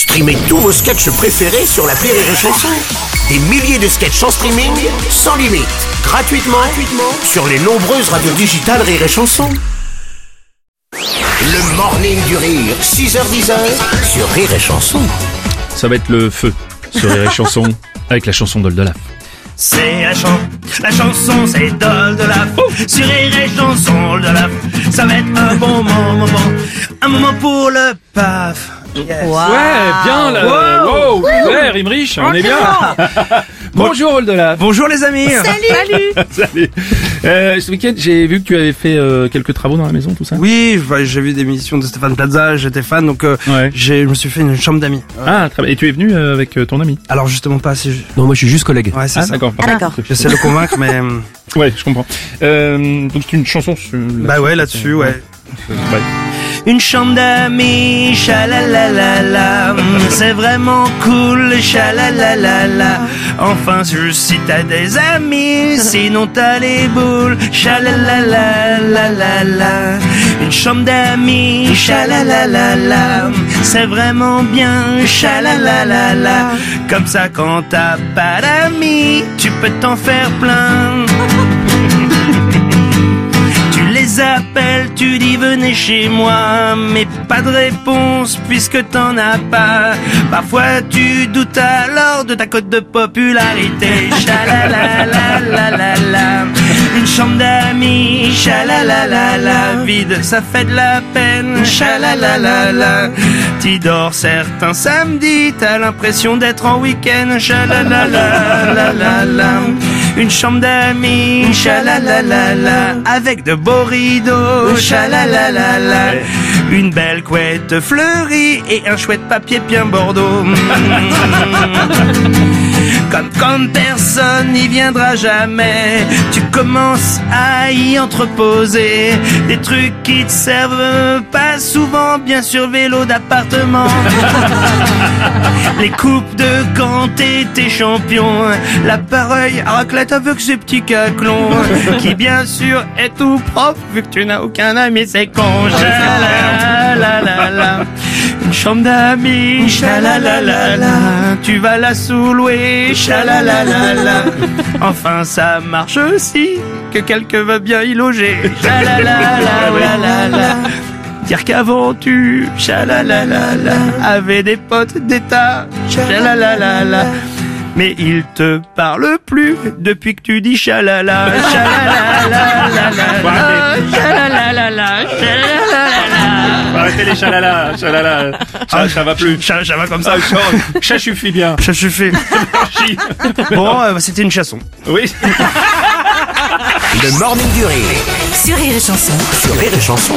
Streamez tous vos sketchs préférés sur la Rire et Chanson. Des milliers de sketchs en streaming, sans limite, gratuitement, gratuitement sur les nombreuses radios digitales Rire et Chanson. Le morning du rire, 6h10 sur Rire et Chanson. Ça va être le feu sur les chansons avec la chanson d'Oldelaf. C'est la, chan la chanson, c'est Dol de la Sur Rire et chanson de la Ça va être un bon moment, un moment pour le paf. Yes. Ouais, bien là. Wow, ouais, Rimrich, on est bien. Bonjour Oldelaf. Bonjour les amis. Salut Salut. Euh, ce week-end, j'ai vu que tu avais fait euh, quelques travaux dans la maison, tout ça. Oui, bah, j'ai vu des émissions de Stéphane Plaza, j'étais fan, donc euh, Ouais. je me suis fait une chambre d'amis. Ah, très bien. Et tu es venu euh, avec euh, ton ami. Alors justement pas assez. Non, moi je suis juste collègue. Ouais, c'est Ah, ça. d'accord. Ah, d'accord. J'essaie de le convaincre, mais Ouais, je comprends. Euh, donc c'est une chanson sur. bah ouais, là-dessus, ouais. Ouais. Une chambre d'amis, chalalalala, c'est vraiment cool, chalalalala. Enfin, juste si t'as des amis, sinon t'as les boules, chalalalala. Une chambre d'amis, chalalalala, c'est vraiment bien, chalalalala. Comme ça, quand t'as pas d'amis, tu peux t'en faire plein. Les appelles, tu dis venez chez moi, mais pas de réponse puisque t'en as pas. Parfois tu doutes alors de ta cote de popularité. Chalalalala, une chambre d'amis. Chalalalala, vide, ça fait de la peine. Chalalalala, t'y dors certains samedis, t'as l'impression d'être en week-end. Chalalalala, une chambre d'amis. Chalalalala, avec de beaux rideaux. Chalalalala, une belle couette fleurie et un chouette papier bien bordeaux. Comme comme personne n'y viendra jamais, tu commences à y entreposer des trucs qui te servent pas souvent, bien sûr vélo d'appartement. Les coupes de quand t'étais champion, l'appareil à raclette avec ses petits caclons, qui bien sûr est tout propre vu que tu n'as aucun ami, c'est con. Chambre d'amis, chalalalala, tu vas la sous-louer, chalalalala. Enfin, ça marche aussi, que quelqu'un va bien y loger, chalalalala. Dire qu'avant tu, chalalalala, avais des potes d'état, chalalalala. Mais il te parle plus depuis que tu dis chalala, chalalalala, chalala, chalala. Ça, ça va plus. Ça, ça va comme ça. Ça, ça suffit bien. Ça suffit. Bon, euh, c'était une chanson. Oui. Le morning du rire Sur Rire et Chanson. sur Rire et Chanson.